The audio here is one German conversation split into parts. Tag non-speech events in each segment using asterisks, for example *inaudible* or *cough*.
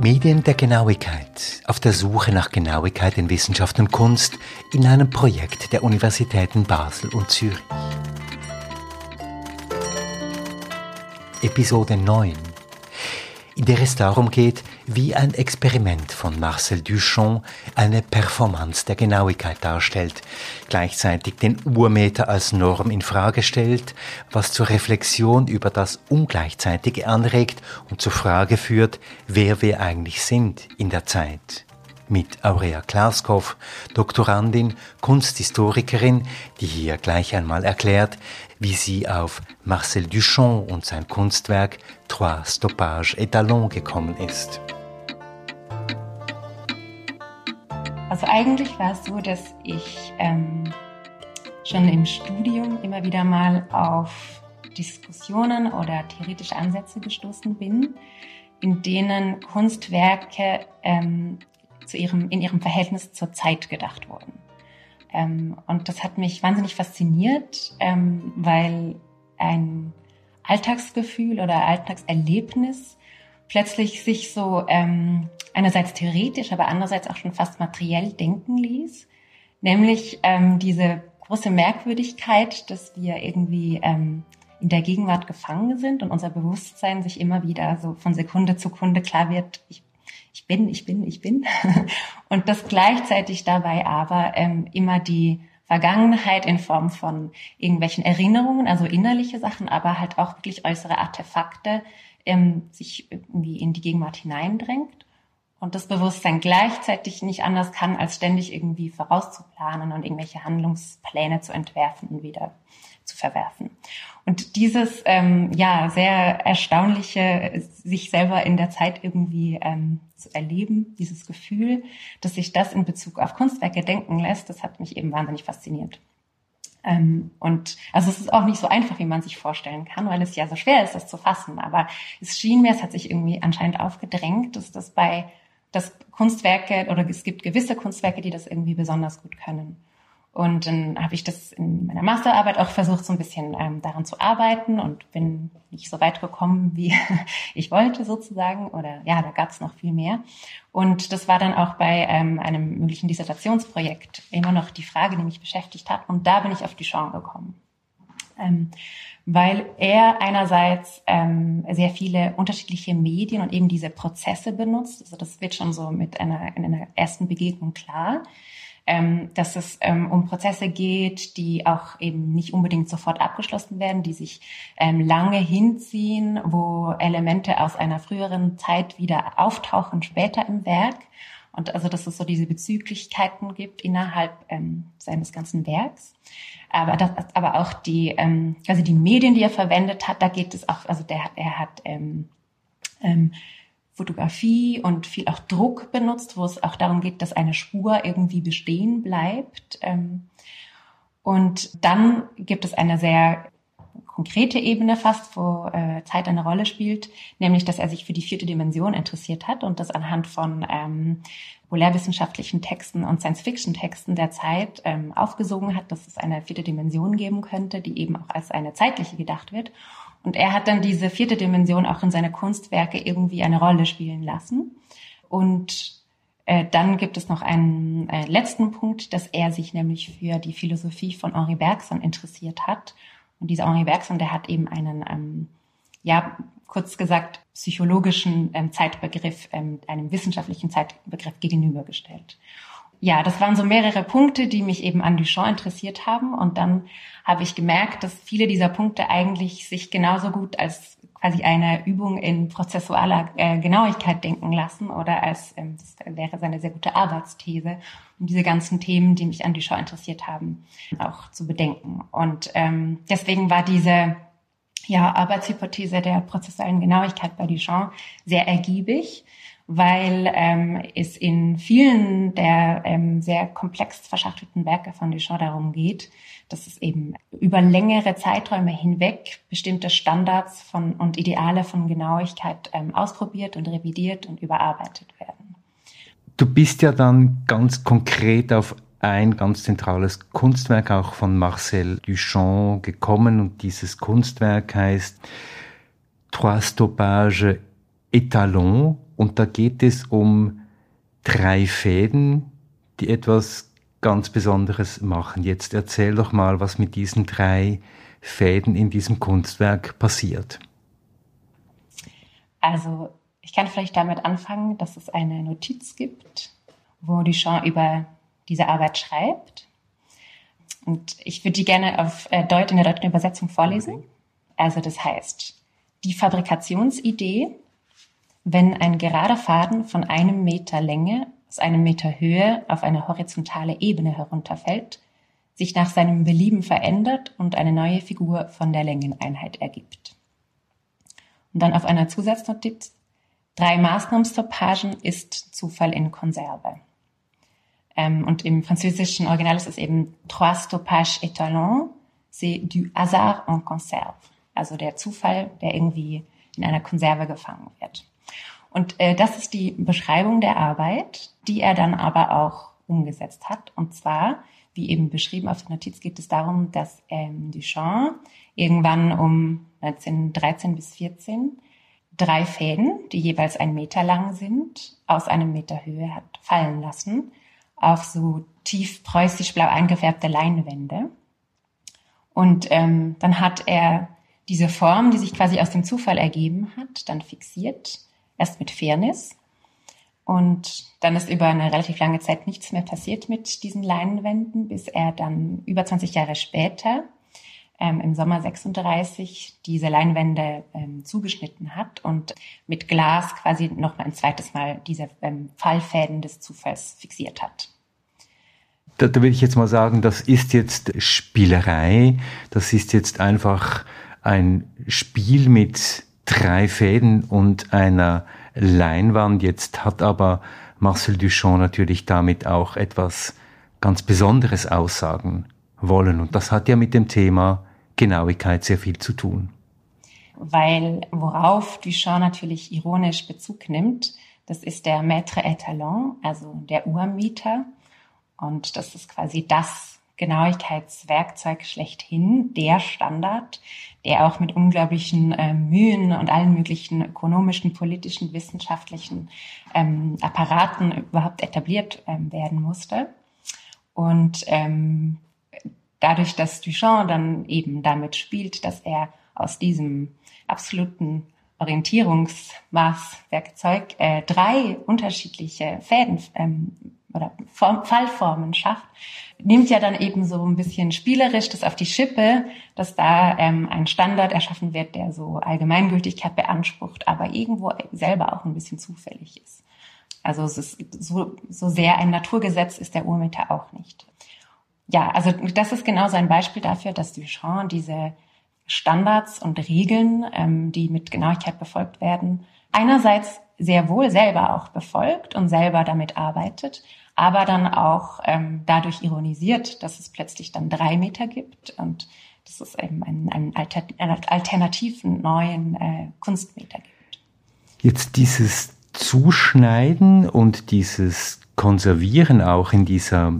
Medien der Genauigkeit. Auf der Suche nach Genauigkeit in Wissenschaft und Kunst in einem Projekt der Universitäten Basel und Zürich. Episode 9 in der es darum geht, wie ein Experiment von Marcel Duchamp eine Performance der Genauigkeit darstellt, gleichzeitig den Urmeter als Norm in Frage stellt, was zur Reflexion über das Ungleichzeitige anregt und zur Frage führt, wer wir eigentlich sind in der Zeit mit Aurea Klaskow, Doktorandin, Kunsthistorikerin, die hier gleich einmal erklärt, wie sie auf Marcel Duchamp und sein Kunstwerk Trois Stoppages Etalons gekommen ist. Also eigentlich war es so, dass ich ähm, schon im Studium immer wieder mal auf Diskussionen oder theoretische Ansätze gestoßen bin, in denen Kunstwerke ähm, zu ihrem, in ihrem Verhältnis zur Zeit gedacht wurden. Ähm, und das hat mich wahnsinnig fasziniert, ähm, weil ein Alltagsgefühl oder Alltagserlebnis plötzlich sich so ähm, einerseits theoretisch, aber andererseits auch schon fast materiell denken ließ. Nämlich ähm, diese große Merkwürdigkeit, dass wir irgendwie ähm, in der Gegenwart gefangen sind und unser Bewusstsein sich immer wieder so von Sekunde zu Sekunde klar wird, ich ich bin, ich bin, ich bin. *laughs* Und das gleichzeitig dabei aber ähm, immer die Vergangenheit in Form von irgendwelchen Erinnerungen, also innerliche Sachen, aber halt auch wirklich äußere Artefakte ähm, sich irgendwie in die Gegenwart hineindrängt und das Bewusstsein gleichzeitig nicht anders kann, als ständig irgendwie vorauszuplanen und irgendwelche Handlungspläne zu entwerfen und wieder zu verwerfen. Und dieses ähm, ja sehr erstaunliche, sich selber in der Zeit irgendwie ähm, zu erleben, dieses Gefühl, dass sich das in Bezug auf Kunstwerke denken lässt, das hat mich eben wahnsinnig fasziniert. Ähm, und also es ist auch nicht so einfach, wie man sich vorstellen kann, weil es ja so schwer ist, das zu fassen. Aber es schien mir, es hat sich irgendwie anscheinend aufgedrängt, dass das bei dass Kunstwerke oder es gibt gewisse Kunstwerke, die das irgendwie besonders gut können. Und dann habe ich das in meiner Masterarbeit auch versucht, so ein bisschen ähm, daran zu arbeiten und bin nicht so weit gekommen, wie *laughs* ich wollte sozusagen. Oder ja, da gab es noch viel mehr. Und das war dann auch bei ähm, einem möglichen Dissertationsprojekt immer noch die Frage, die mich beschäftigt hat. Und da bin ich auf Duchamp gekommen. Ähm, weil er einerseits ähm, sehr viele unterschiedliche Medien und eben diese Prozesse benutzt. Also das wird schon so mit einer, in einer ersten Begegnung klar, ähm, dass es ähm, um Prozesse geht, die auch eben nicht unbedingt sofort abgeschlossen werden, die sich ähm, lange hinziehen, wo Elemente aus einer früheren Zeit wieder auftauchen später im Werk. Und also, dass es so diese Bezüglichkeiten gibt innerhalb ähm, seines ganzen Werks. Aber, das, aber auch die, ähm, also die Medien, die er verwendet hat, da geht es auch, also der, er hat ähm, ähm, Fotografie und viel auch Druck benutzt, wo es auch darum geht, dass eine Spur irgendwie bestehen bleibt. Ähm, und dann gibt es eine sehr konkrete Ebene fast, wo äh, Zeit eine Rolle spielt, nämlich dass er sich für die vierte Dimension interessiert hat und das anhand von ähm, Texten und Science-Fiction-Texten der Zeit ähm, aufgesogen hat, dass es eine vierte Dimension geben könnte, die eben auch als eine zeitliche gedacht wird. Und er hat dann diese vierte Dimension auch in seine Kunstwerke irgendwie eine Rolle spielen lassen. Und äh, dann gibt es noch einen äh, letzten Punkt, dass er sich nämlich für die Philosophie von Henri Bergson interessiert hat und dieser Henri Bergson, der hat eben einen, ähm, ja, kurz gesagt, psychologischen ähm, Zeitbegriff ähm, einem wissenschaftlichen Zeitbegriff gegenübergestellt. Ja, das waren so mehrere Punkte, die mich eben an Duchamp interessiert haben. Und dann habe ich gemerkt, dass viele dieser Punkte eigentlich sich genauso gut als quasi eine Übung in prozessualer äh, Genauigkeit denken lassen oder als, ähm, das wäre seine sehr gute Arbeitsthese, um diese ganzen Themen, die mich an Show interessiert haben, auch zu bedenken. Und ähm, deswegen war diese ja, Arbeitshypothese der prozessualen Genauigkeit bei Duchamp sehr ergiebig weil ähm, es in vielen der ähm, sehr komplex verschachtelten Werke von Duchamp darum geht, dass es eben über längere Zeiträume hinweg bestimmte Standards von und Ideale von Genauigkeit ähm, ausprobiert und revidiert und überarbeitet werden. Du bist ja dann ganz konkret auf ein ganz zentrales Kunstwerk auch von Marcel Duchamp gekommen und dieses Kunstwerk heißt Trois Stoppages Etalons Und da geht es um drei Fäden, die etwas ganz Besonderes machen. Jetzt erzähl doch mal, was mit diesen drei Fäden in diesem Kunstwerk passiert. Also ich kann vielleicht damit anfangen, dass es eine Notiz gibt, wo Duchamp über diese Arbeit schreibt. Und ich würde die gerne auf äh, Deut in der deutschen Übersetzung vorlesen. Also das heißt, die Fabrikationsidee, wenn ein gerader Faden von einem Meter Länge aus einem Meter Höhe auf eine horizontale Ebene herunterfällt, sich nach seinem Belieben verändert und eine neue Figur von der Längeneinheit ergibt. Und dann auf einer Zusatznotiz, drei Maßnahmenstoppagen ist Zufall in Konserve. Ähm, und im französischen Original ist es eben trois stoppages étalons, c'est du hasard en conserve. Also der Zufall, der irgendwie in einer Konserve gefangen wird. Und äh, das ist die Beschreibung der Arbeit, die er dann aber auch umgesetzt hat. Und zwar, wie eben beschrieben auf der Notiz, geht es darum, dass ähm, Duchamp irgendwann um 1913 bis 14 drei Fäden, die jeweils einen Meter lang sind, aus einem Meter Höhe hat fallen lassen auf so tief preußisch-blau eingefärbte Leinwände. Und ähm, dann hat er diese Form, die sich quasi aus dem Zufall ergeben hat, dann fixiert, erst mit Fairness. Und dann ist über eine relativ lange Zeit nichts mehr passiert mit diesen Leinwänden, bis er dann über 20 Jahre später ähm, im Sommer 36 diese Leinwände ähm, zugeschnitten hat und mit Glas quasi noch ein zweites Mal diese ähm, Fallfäden des Zufalls fixiert hat. Da, da will ich jetzt mal sagen, das ist jetzt Spielerei, das ist jetzt einfach ein Spiel mit drei Fäden und einer Leinwand. Jetzt hat aber Marcel Duchamp natürlich damit auch etwas ganz Besonderes aussagen wollen. Und das hat ja mit dem Thema Genauigkeit sehr viel zu tun. Weil worauf Duchamp natürlich ironisch Bezug nimmt, das ist der Maître Étalon, also der Urmieter. Und das ist quasi das Genauigkeitswerkzeug schlechthin, der Standard, der auch mit unglaublichen äh, Mühen und allen möglichen ökonomischen, politischen, wissenschaftlichen ähm, Apparaten überhaupt etabliert ähm, werden musste. Und ähm, dadurch, dass Duchamp dann eben damit spielt, dass er aus diesem absoluten Orientierungsmaßwerkzeug äh, drei unterschiedliche Fäden ähm, oder Form, Fallformen schafft, nimmt ja dann eben so ein bisschen spielerisch das auf die Schippe, dass da ähm, ein Standard erschaffen wird, der so Allgemeingültigkeit beansprucht, aber irgendwo selber auch ein bisschen zufällig ist. Also es ist so, so sehr ein Naturgesetz ist der Urmeter auch nicht ja, also das ist genau so ein Beispiel dafür, dass Duchamp diese Standards und Regeln, ähm, die mit Genauigkeit befolgt werden, einerseits sehr wohl selber auch befolgt und selber damit arbeitet, aber dann auch ähm, dadurch ironisiert, dass es plötzlich dann drei Meter gibt und dass es eben einen, einen, Alter, einen alternativen neuen äh, Kunstmeter gibt. Jetzt dieses Zuschneiden und dieses Konservieren auch in dieser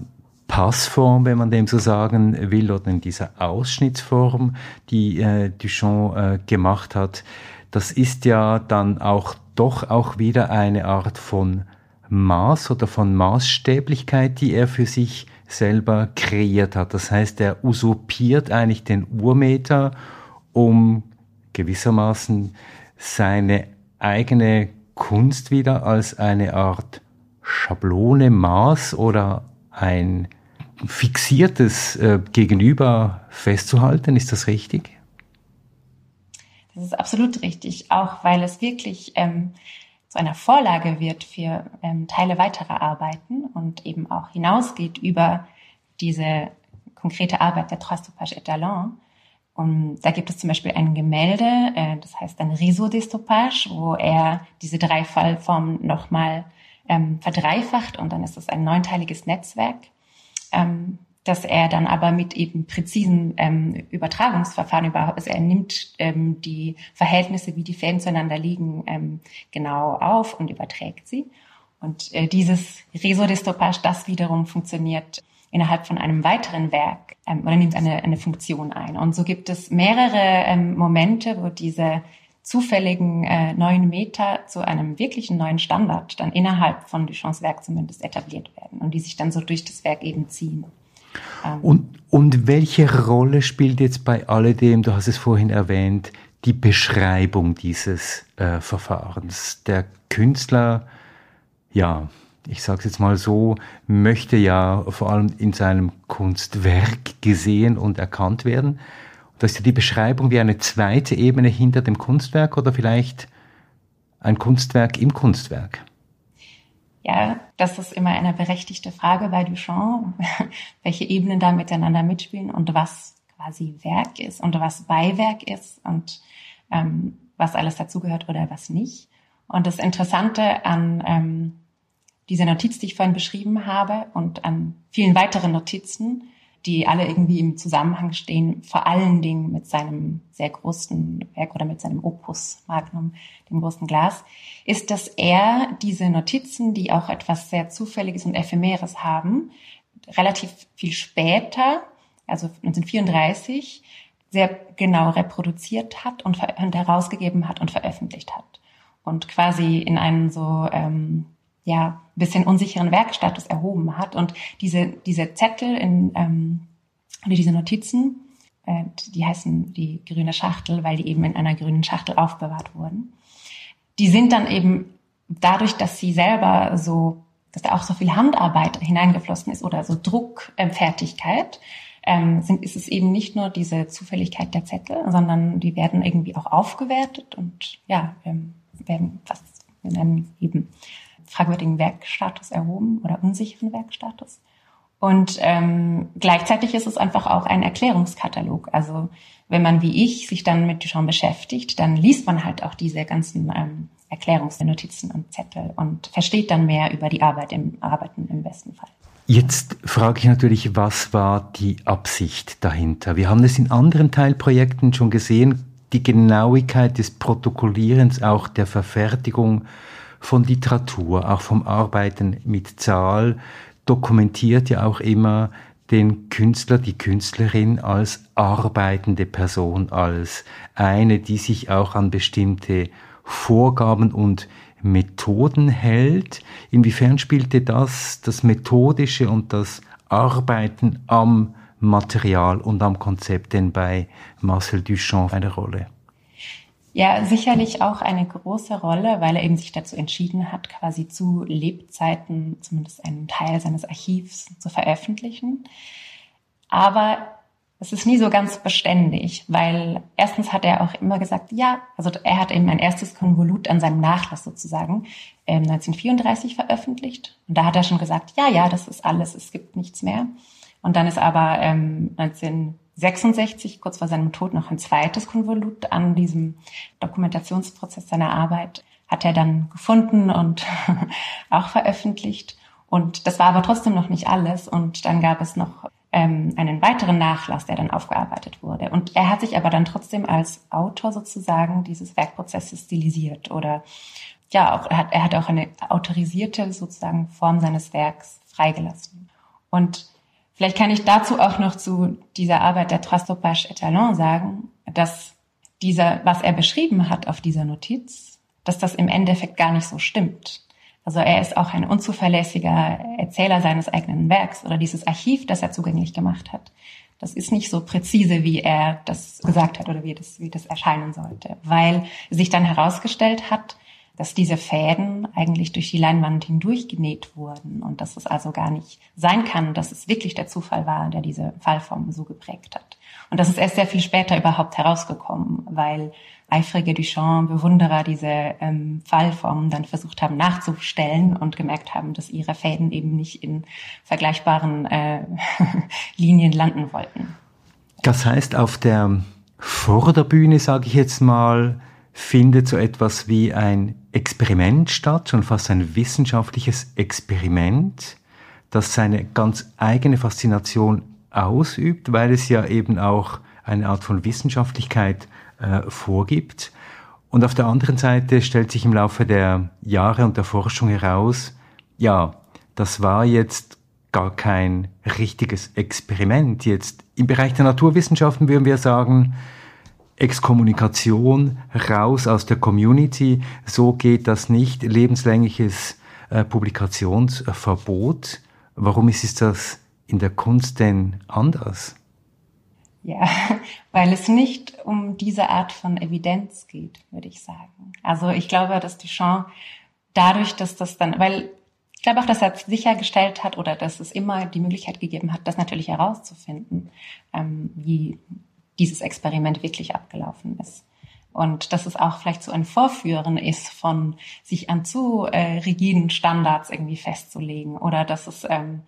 Passform, wenn man dem so sagen will, oder in dieser Ausschnittsform, die äh, Duchamp äh, gemacht hat, das ist ja dann auch doch auch wieder eine Art von Maß oder von Maßstäblichkeit, die er für sich selber kreiert hat. Das heißt, er usurpiert eigentlich den Urmeter, um gewissermaßen seine eigene Kunst wieder als eine Art Schablone, Maß oder ein fixiertes äh, Gegenüber festzuhalten. Ist das richtig? Das ist absolut richtig, auch weil es wirklich ähm, zu einer Vorlage wird für ähm, Teile weiterer Arbeiten und eben auch hinausgeht über diese konkrete Arbeit der Trois Stoppage Etalon. Und da gibt es zum Beispiel ein Gemälde, äh, das heißt ein Réseau des Stoppage, wo er diese drei Fallformen nochmal ähm, verdreifacht und dann ist es ein neunteiliges Netzwerk ähm, dass er dann aber mit eben präzisen ähm, Übertragungsverfahren überhaupt, also er nimmt ähm, die Verhältnisse, wie die Fäden zueinander liegen, ähm, genau auf und überträgt sie. Und äh, dieses Resodestopage, das wiederum funktioniert innerhalb von einem weiteren Werk ähm, oder nimmt eine, eine Funktion ein. Und so gibt es mehrere ähm, Momente, wo diese zufälligen äh, neuen Meter zu einem wirklichen neuen Standard dann innerhalb von Duchamps Werk zumindest etabliert werden und die sich dann so durch das Werk eben ziehen. Ähm. Und, und welche Rolle spielt jetzt bei alledem, du hast es vorhin erwähnt, die Beschreibung dieses äh, Verfahrens? Der Künstler, ja, ich sage es jetzt mal so, möchte ja vor allem in seinem Kunstwerk gesehen und erkannt werden. Das ist ja die Beschreibung wie eine zweite Ebene hinter dem Kunstwerk oder vielleicht ein Kunstwerk im Kunstwerk. Ja, das ist immer eine berechtigte Frage bei Duchamp, *laughs* welche Ebenen da miteinander mitspielen und was quasi Werk ist und was Beiwerk ist und ähm, was alles dazugehört oder was nicht. Und das Interessante an ähm, dieser Notiz, die ich vorhin beschrieben habe und an vielen weiteren Notizen die alle irgendwie im Zusammenhang stehen, vor allen Dingen mit seinem sehr großen Werk oder mit seinem Opus Magnum, dem großen Glas, ist, dass er diese Notizen, die auch etwas sehr Zufälliges und Ephemeres haben, relativ viel später, also 1934, sehr genau reproduziert hat und, herausgegeben hat und veröffentlicht hat. Und quasi in einen so ähm, ja, bisschen unsicheren Werkstatus erhoben hat. Und diese, diese Zettel in, ähm, oder diese Notizen, äh, die heißen die grüne Schachtel, weil die eben in einer grünen Schachtel aufbewahrt wurden. Die sind dann eben dadurch, dass sie selber so, dass da auch so viel Handarbeit hineingeflossen ist oder so Druckfertigkeit, ähm, sind, ist es eben nicht nur diese Zufälligkeit der Zettel, sondern die werden irgendwie auch aufgewertet und ja, ähm, werden was wir nennen eben fragwürdigen Werkstatus erhoben oder unsicheren Werkstatus. Und ähm, gleichzeitig ist es einfach auch ein Erklärungskatalog. Also wenn man wie ich sich dann mit Duchamp beschäftigt, dann liest man halt auch diese ganzen ähm, Erklärungsnotizen und Zettel und versteht dann mehr über die Arbeit im Arbeiten im besten Fall. Jetzt frage ich natürlich, was war die Absicht dahinter? Wir haben es in anderen Teilprojekten schon gesehen, die Genauigkeit des Protokollierens, auch der Verfertigung von Literatur, auch vom Arbeiten mit Zahl, dokumentiert ja auch immer den Künstler, die Künstlerin als arbeitende Person, als eine, die sich auch an bestimmte Vorgaben und Methoden hält. Inwiefern spielte das, das Methodische und das Arbeiten am Material und am Konzept denn bei Marcel Duchamp eine Rolle? Ja, sicherlich auch eine große Rolle, weil er eben sich dazu entschieden hat, quasi zu Lebzeiten zumindest einen Teil seines Archivs zu veröffentlichen. Aber es ist nie so ganz beständig, weil erstens hat er auch immer gesagt, ja, also er hat eben ein erstes Konvolut an seinem Nachlass sozusagen ähm, 1934 veröffentlicht. Und da hat er schon gesagt, ja, ja, das ist alles, es gibt nichts mehr. Und dann ist aber ähm, 19 66, kurz vor seinem Tod, noch ein zweites Konvolut an diesem Dokumentationsprozess seiner Arbeit hat er dann gefunden und *laughs* auch veröffentlicht. Und das war aber trotzdem noch nicht alles. Und dann gab es noch ähm, einen weiteren Nachlass, der dann aufgearbeitet wurde. Und er hat sich aber dann trotzdem als Autor sozusagen dieses Werkprozesses stilisiert oder ja, auch, er hat, er hat auch eine autorisierte sozusagen Form seines Werks freigelassen. Und Vielleicht kann ich dazu auch noch zu dieser Arbeit der Trastopage Etalon sagen, dass dieser, was er beschrieben hat auf dieser Notiz, dass das im Endeffekt gar nicht so stimmt. Also er ist auch ein unzuverlässiger Erzähler seines eigenen Werks oder dieses Archiv, das er zugänglich gemacht hat. Das ist nicht so präzise, wie er das gesagt hat oder wie das, wie das erscheinen sollte, weil sich dann herausgestellt hat, dass diese Fäden eigentlich durch die Leinwand hindurch genäht wurden und dass es also gar nicht sein kann, dass es wirklich der Zufall war, der diese Fallform so geprägt hat. Und das ist erst sehr viel später überhaupt herausgekommen, weil eifrige Duchamp-Bewunderer diese ähm, Fallformen dann versucht haben nachzustellen und gemerkt haben, dass ihre Fäden eben nicht in vergleichbaren äh, *laughs* Linien landen wollten. Das heißt, auf der Vorderbühne, sage ich jetzt mal, findet so etwas wie ein Experiment statt, schon fast ein wissenschaftliches Experiment, das seine ganz eigene Faszination ausübt, weil es ja eben auch eine Art von Wissenschaftlichkeit äh, vorgibt. Und auf der anderen Seite stellt sich im Laufe der Jahre und der Forschung heraus, ja, das war jetzt gar kein richtiges Experiment. Jetzt im Bereich der Naturwissenschaften würden wir sagen, Exkommunikation raus aus der Community. So geht das nicht. Lebenslängliches äh, Publikationsverbot. Warum ist es das in der Kunst denn anders? Ja, *laughs* weil es nicht um diese Art von Evidenz geht, würde ich sagen. Also ich glaube, dass Duchamp dadurch, dass das dann, weil ich glaube auch, dass er sichergestellt hat oder dass es immer die Möglichkeit gegeben hat, das natürlich herauszufinden, ähm, wie dieses Experiment wirklich abgelaufen ist. Und dass es auch vielleicht so ein Vorführen ist von sich an zu äh, rigiden Standards irgendwie festzulegen oder dass es ähm,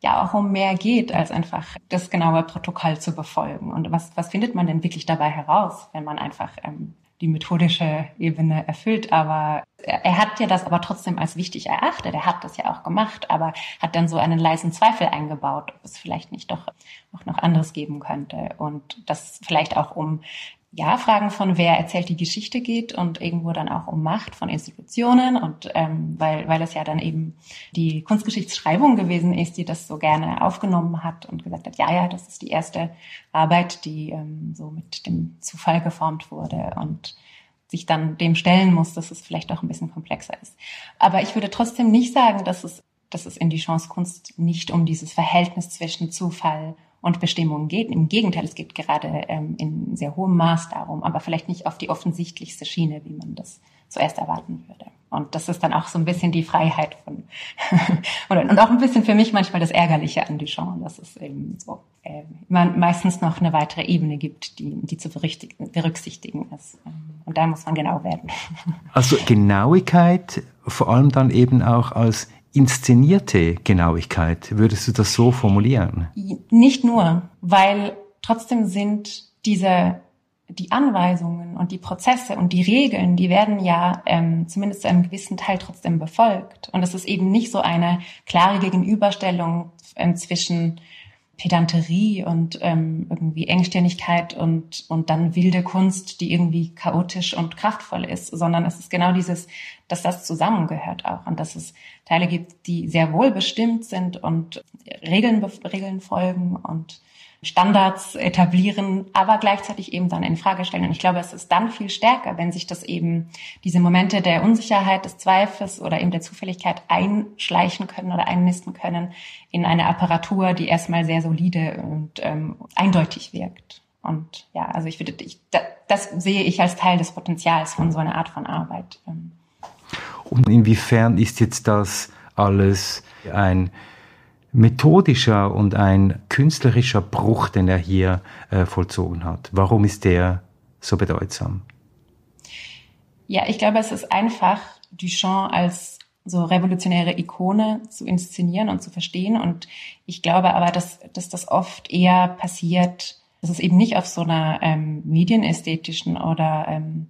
ja auch um mehr geht, als einfach das genaue Protokoll zu befolgen. Und was, was findet man denn wirklich dabei heraus, wenn man einfach ähm, die methodische Ebene erfüllt. Aber er, hat ja das aber trotzdem als wichtig erachtet. Er hat das ja auch gemacht, aber hat dann so einen leisen Zweifel eingebaut, ob es vielleicht nicht doch auch noch anderes geben könnte. Und das vielleicht auch um ja, Fragen von wer erzählt die Geschichte geht und irgendwo dann auch um Macht von Institutionen und ähm, weil, weil es ja dann eben die Kunstgeschichtsschreibung gewesen ist, die das so gerne aufgenommen hat und gesagt hat, ja, ja, das ist die erste Arbeit, die ähm, so mit dem Zufall geformt wurde und sich dann dem stellen muss, dass es vielleicht auch ein bisschen komplexer ist. Aber ich würde trotzdem nicht sagen, dass es, dass es in die Chance Kunst nicht um dieses Verhältnis zwischen Zufall und Bestimmungen geht. Im Gegenteil, es geht gerade ähm, in sehr hohem Maß darum, aber vielleicht nicht auf die offensichtlichste Schiene, wie man das zuerst erwarten würde. Und das ist dann auch so ein bisschen die Freiheit von *laughs* und auch ein bisschen für mich manchmal das Ärgerliche an Duchamp, dass es eben so äh, man meistens noch eine weitere Ebene gibt, die, die zu berücksichtigen ist. Und da muss man genau werden. Also Genauigkeit vor allem dann eben auch als inszenierte Genauigkeit. Würdest du das so formulieren? Nicht nur, weil trotzdem sind diese die Anweisungen und die Prozesse und die Regeln, die werden ja ähm, zumindest zu einem gewissen Teil trotzdem befolgt. Und es ist eben nicht so eine klare Gegenüberstellung ähm, zwischen Pedanterie und ähm, irgendwie Engstirnigkeit und, und dann wilde Kunst, die irgendwie chaotisch und kraftvoll ist, sondern es ist genau dieses, dass das zusammengehört auch und dass es Teile gibt, die sehr wohl bestimmt sind und Regeln, Regeln folgen und Standards etablieren, aber gleichzeitig eben dann in Frage stellen. Und ich glaube, es ist dann viel stärker, wenn sich das eben diese Momente der Unsicherheit, des Zweifels oder eben der Zufälligkeit einschleichen können oder einnisten können in eine Apparatur, die erstmal sehr solide und ähm, eindeutig wirkt. Und ja, also ich würde, ich, das sehe ich als Teil des Potenzials von so einer Art von Arbeit. Ähm. Und inwiefern ist jetzt das alles ein methodischer und ein künstlerischer Bruch, den er hier äh, vollzogen hat. Warum ist der so bedeutsam? Ja, ich glaube, es ist einfach, Duchamp als so revolutionäre Ikone zu inszenieren und zu verstehen. Und ich glaube aber, dass, dass das oft eher passiert, dass es eben nicht auf so einer ähm, medienästhetischen oder ähm,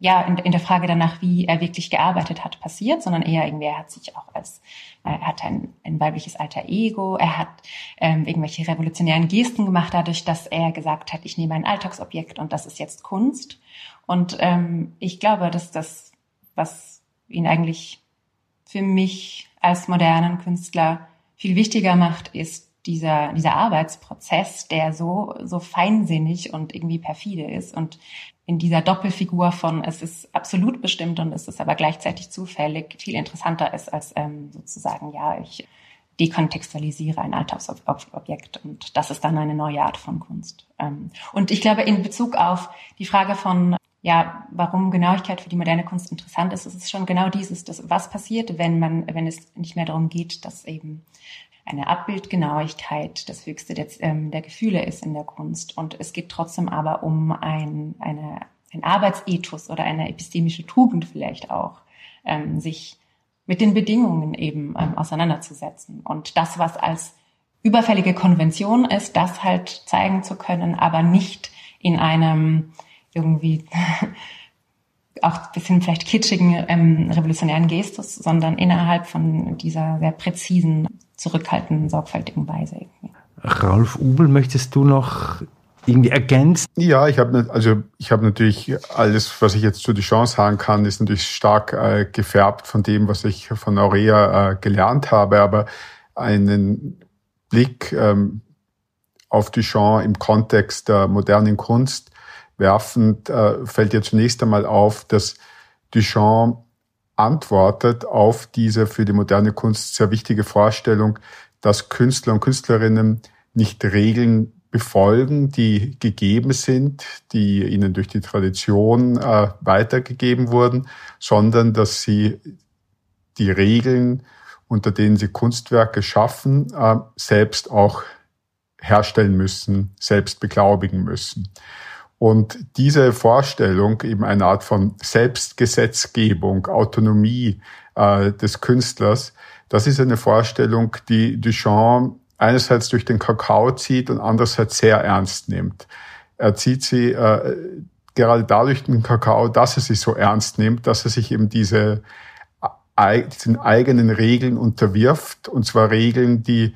ja, in, in der Frage danach, wie er wirklich gearbeitet hat, passiert, sondern eher irgendwie, er hat sich auch als, äh, er hat ein, ein weibliches alter Ego, er hat ähm, irgendwelche revolutionären Gesten gemacht, dadurch, dass er gesagt hat, ich nehme ein Alltagsobjekt und das ist jetzt Kunst. Und ähm, ich glaube, dass das, was ihn eigentlich für mich als modernen Künstler viel wichtiger macht, ist dieser, dieser Arbeitsprozess, der so, so feinsinnig und irgendwie perfide ist und in dieser Doppelfigur von es ist absolut bestimmt und es ist aber gleichzeitig zufällig viel interessanter ist als ähm, sozusagen, ja, ich dekontextualisiere ein Alltagsobjekt und das ist dann eine neue Art von Kunst. Ähm, und ich glaube, in Bezug auf die Frage von ja, warum Genauigkeit für die moderne Kunst interessant ist, ist es schon genau dieses, das, was passiert, wenn man, wenn es nicht mehr darum geht, dass eben eine Abbildgenauigkeit das Höchste der, ähm, der Gefühle ist in der Kunst. Und es geht trotzdem aber um ein, eine, ein Arbeitsethos oder eine epistemische Tugend vielleicht auch, ähm, sich mit den Bedingungen eben ähm, auseinanderzusetzen. Und das, was als überfällige Konvention ist, das halt zeigen zu können, aber nicht in einem irgendwie auch ein bisschen vielleicht kitschigen ähm, revolutionären Gestus, sondern innerhalb von dieser sehr präzisen zurückhaltenden, sorgfältigen Weise. Irgendwie. Ralf Ubel, möchtest du noch irgendwie ergänzen? Ja, ich habe also ich habe natürlich alles, was ich jetzt zu die Chance sagen kann, ist natürlich stark äh, gefärbt von dem, was ich von Aurea äh, gelernt habe, aber einen Blick ähm, auf Duchamp im Kontext der modernen Kunst werfend äh, fällt ja zunächst einmal auf, dass Duchamp antwortet auf diese für die moderne Kunst sehr wichtige Vorstellung, dass Künstler und Künstlerinnen nicht Regeln befolgen, die gegeben sind, die ihnen durch die Tradition äh, weitergegeben wurden, sondern dass sie die Regeln, unter denen sie Kunstwerke schaffen, äh, selbst auch herstellen müssen, selbst beglaubigen müssen. Und diese Vorstellung, eben eine Art von Selbstgesetzgebung, Autonomie äh, des Künstlers, das ist eine Vorstellung, die Duchamp einerseits durch den Kakao zieht und andererseits sehr ernst nimmt. Er zieht sie äh, gerade dadurch den Kakao, dass er sie so ernst nimmt, dass er sich eben diese diesen eigenen Regeln unterwirft, und zwar Regeln, die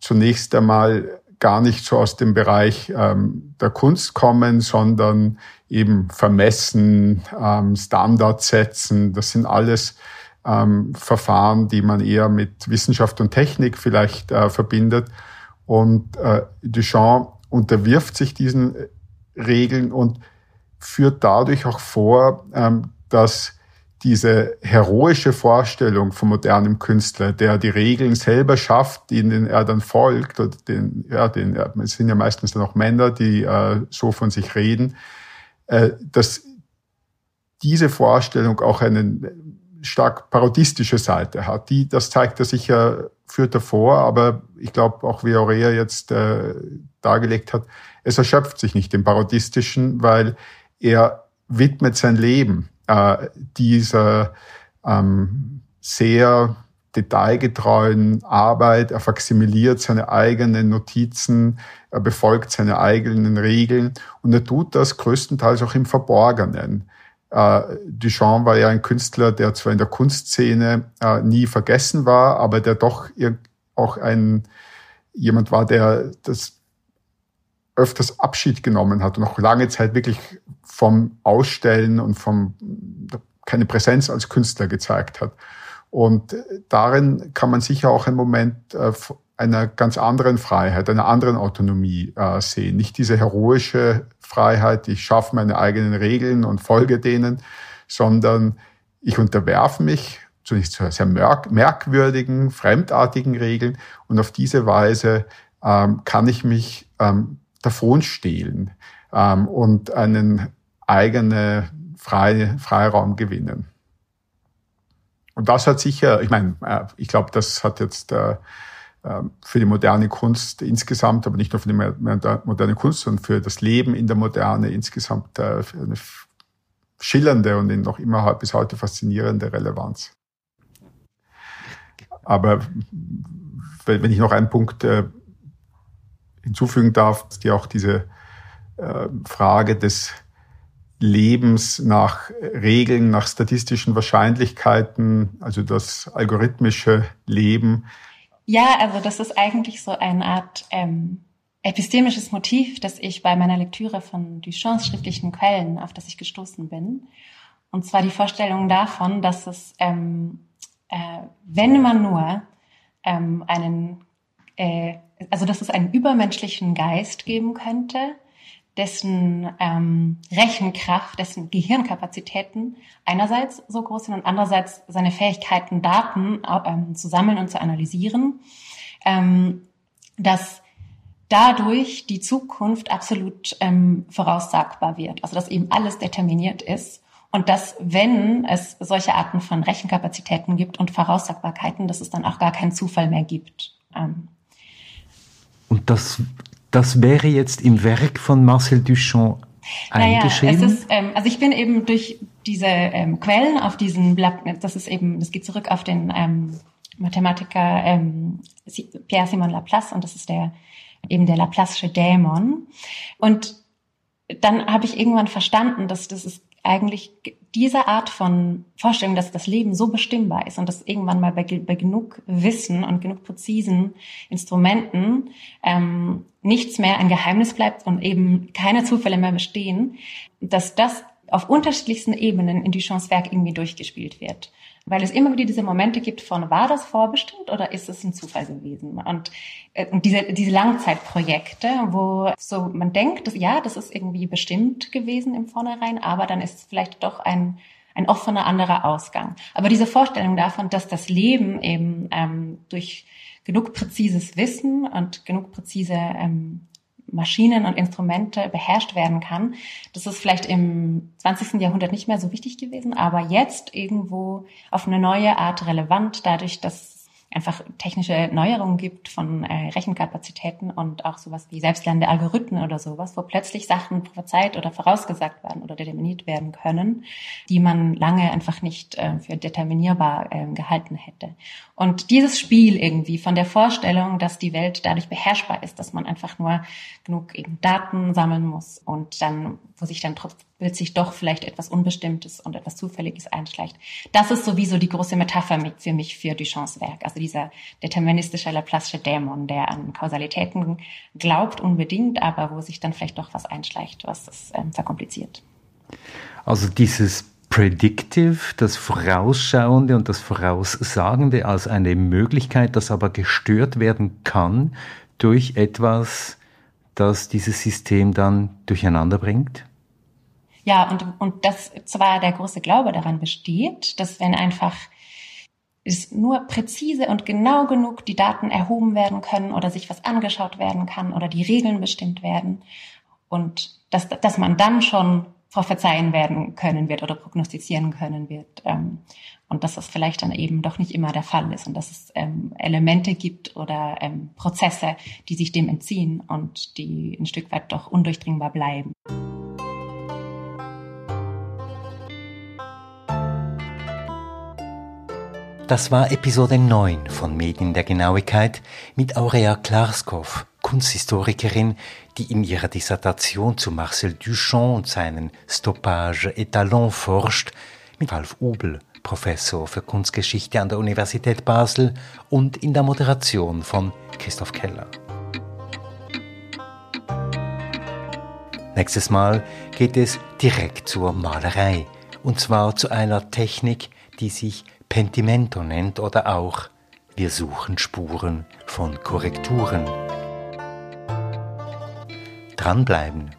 zunächst einmal gar nicht so aus dem Bereich ähm, der Kunst kommen, sondern eben vermessen, ähm, Standards setzen. Das sind alles ähm, Verfahren, die man eher mit Wissenschaft und Technik vielleicht äh, verbindet. Und äh, Duchamp unterwirft sich diesen Regeln und führt dadurch auch vor, ähm, dass diese heroische Vorstellung vom modernen Künstler, der die Regeln selber schafft, denen er dann folgt, oder den, ja, den, es sind ja meistens dann auch Männer, die äh, so von sich reden, äh, dass diese Vorstellung auch einen stark parodistische Seite hat. Die, das zeigt er sicher, führt er vor, aber ich glaube auch wie Aurea jetzt äh, dargelegt hat, es erschöpft sich nicht im Parodistischen, weil er widmet sein Leben äh, dieser ähm, sehr detailgetreuen Arbeit. Er faximiliert seine eigenen Notizen, er befolgt seine eigenen Regeln und er tut das größtenteils auch im Verborgenen. Äh, Duchamp war ja ein Künstler, der zwar in der Kunstszene äh, nie vergessen war, aber der doch auch ein jemand war, der das öfters Abschied genommen hat und auch lange Zeit wirklich vom Ausstellen und vom keine Präsenz als Künstler gezeigt hat. Und darin kann man sicher auch einen Moment äh, einer ganz anderen Freiheit, einer anderen Autonomie äh, sehen. Nicht diese heroische Freiheit, ich schaffe meine eigenen Regeln und folge denen, sondern ich unterwerfe mich zunächst zu sehr merkwürdigen, fremdartigen Regeln und auf diese Weise ähm, kann ich mich ähm, davon stehlen ähm, und einen eigenen freie, Freiraum gewinnen. Und das hat sicher, ich meine, äh, ich glaube, das hat jetzt äh, ähm, für die moderne Kunst insgesamt, aber nicht nur für die moderne Kunst, sondern für das Leben in der Moderne insgesamt äh, eine schillernde und noch immer bis heute faszinierende Relevanz. Aber wenn ich noch einen Punkt äh, hinzufügen darf, ist ja auch diese äh, Frage des Lebens nach Regeln, nach statistischen Wahrscheinlichkeiten, also das algorithmische Leben, ja, also das ist eigentlich so eine Art ähm, epistemisches Motiv, das ich bei meiner Lektüre von Duchamps schriftlichen Quellen, auf das ich gestoßen bin. Und zwar die Vorstellung davon, dass es, ähm, äh, wenn man nur ähm, einen, äh, also dass es einen übermenschlichen Geist geben könnte, dessen ähm, Rechenkraft, dessen Gehirnkapazitäten einerseits so groß sind und andererseits seine Fähigkeiten, Daten ähm, zu sammeln und zu analysieren, ähm, dass dadurch die Zukunft absolut ähm, voraussagbar wird. Also dass eben alles determiniert ist und dass, wenn es solche Arten von Rechenkapazitäten gibt und Voraussagbarkeiten, dass es dann auch gar keinen Zufall mehr gibt. Ähm. Und das das wäre jetzt im Werk von Marcel Duchamp eingeschrieben? Naja, es ist, ähm, also ich bin eben durch diese ähm, Quellen auf diesen Blatt, das ist eben, das geht zurück auf den ähm, Mathematiker ähm, Pierre Simon Laplace und das ist der eben der Laplace'sche Dämon. Und dann habe ich irgendwann verstanden, dass das ist eigentlich diese Art von Vorstellung, dass das Leben so bestimmbar ist und dass irgendwann mal bei, bei genug Wissen und genug präzisen Instrumenten ähm, nichts mehr ein Geheimnis bleibt und eben keine Zufälle mehr bestehen, dass das auf unterschiedlichsten Ebenen in Duchamps Werk irgendwie durchgespielt wird. Weil es immer wieder diese Momente gibt von, war das vorbestimmt oder ist es ein Zufall gewesen? Und, äh, und diese, diese Langzeitprojekte, wo so man denkt, dass, ja, das ist irgendwie bestimmt gewesen im Vornherein, aber dann ist es vielleicht doch ein, ein offener anderer Ausgang. Aber diese Vorstellung davon, dass das Leben eben ähm, durch genug präzises Wissen und genug präzise ähm, Maschinen und Instrumente beherrscht werden kann. Das ist vielleicht im 20. Jahrhundert nicht mehr so wichtig gewesen, aber jetzt irgendwo auf eine neue Art relevant, dadurch, dass einfach technische Neuerungen gibt von äh, Rechenkapazitäten und auch sowas wie selbstlernende Algorithmen oder sowas, wo plötzlich Sachen prophezeit oder vorausgesagt werden oder determiniert werden können, die man lange einfach nicht äh, für determinierbar äh, gehalten hätte. Und dieses Spiel irgendwie von der Vorstellung, dass die Welt dadurch beherrschbar ist, dass man einfach nur genug eben Daten sammeln muss und dann, wo sich dann trotzdem plötzlich doch vielleicht etwas Unbestimmtes und etwas Zufälliges einschleicht. Das ist sowieso die große Metapher für mich für Duchamps Werk. Also dieser deterministische Laplace'sche Dämon, der an Kausalitäten glaubt unbedingt, aber wo sich dann vielleicht doch was einschleicht, was das ähm, verkompliziert. Also dieses Predictive, das Vorausschauende und das Voraussagende als eine Möglichkeit, das aber gestört werden kann durch etwas, das dieses System dann durcheinander bringt? Ja, und, und das zwar der große Glaube daran besteht, dass wenn einfach es nur präzise und genau genug die Daten erhoben werden können oder sich was angeschaut werden kann oder die Regeln bestimmt werden und dass, dass man dann schon prophezeien werden können wird oder prognostizieren können wird. Ähm, und dass das vielleicht dann eben doch nicht immer der Fall ist und dass es ähm, Elemente gibt oder ähm, Prozesse, die sich dem entziehen und die ein Stück weit doch undurchdringbar bleiben. Das war Episode 9 von Medien der Genauigkeit mit Aurea Klarskow, Kunsthistorikerin, die in ihrer Dissertation zu Marcel Duchamp und seinen Stoppage Etalon forscht, mit Ralf Ubel, Professor für Kunstgeschichte an der Universität Basel und in der Moderation von Christoph Keller. Nächstes Mal geht es direkt zur Malerei, und zwar zu einer Technik, die sich Pentimento nennt oder auch wir suchen Spuren von Korrekturen. Dranbleiben.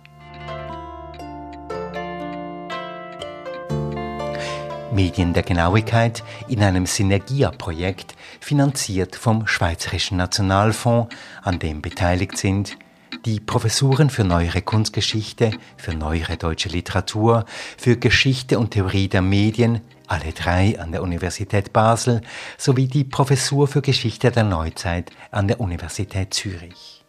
Medien der Genauigkeit in einem Synergia-Projekt, finanziert vom Schweizerischen Nationalfonds, an dem beteiligt sind die Professuren für neuere Kunstgeschichte, für neuere deutsche Literatur, für Geschichte und Theorie der Medien, alle drei an der Universität Basel, sowie die Professur für Geschichte der Neuzeit an der Universität Zürich.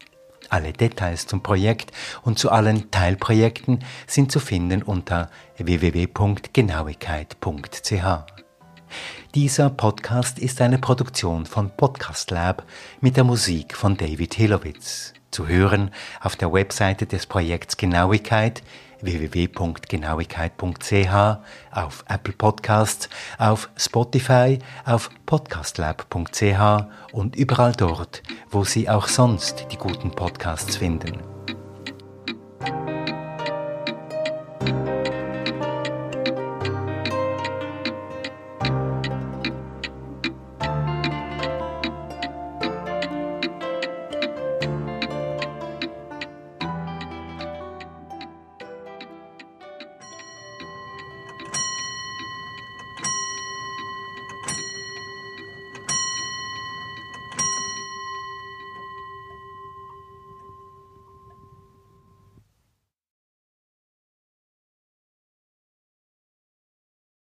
Alle Details zum Projekt und zu allen Teilprojekten sind zu finden unter www.genauigkeit.ch. Dieser Podcast ist eine Produktion von Podcast Lab mit der Musik von David Hilowitz. Zu hören auf der Webseite des Projekts Genauigkeit www.genauigkeit.ch, auf Apple Podcasts, auf Spotify, auf podcastlab.ch und überall dort, wo Sie auch sonst die guten Podcasts finden.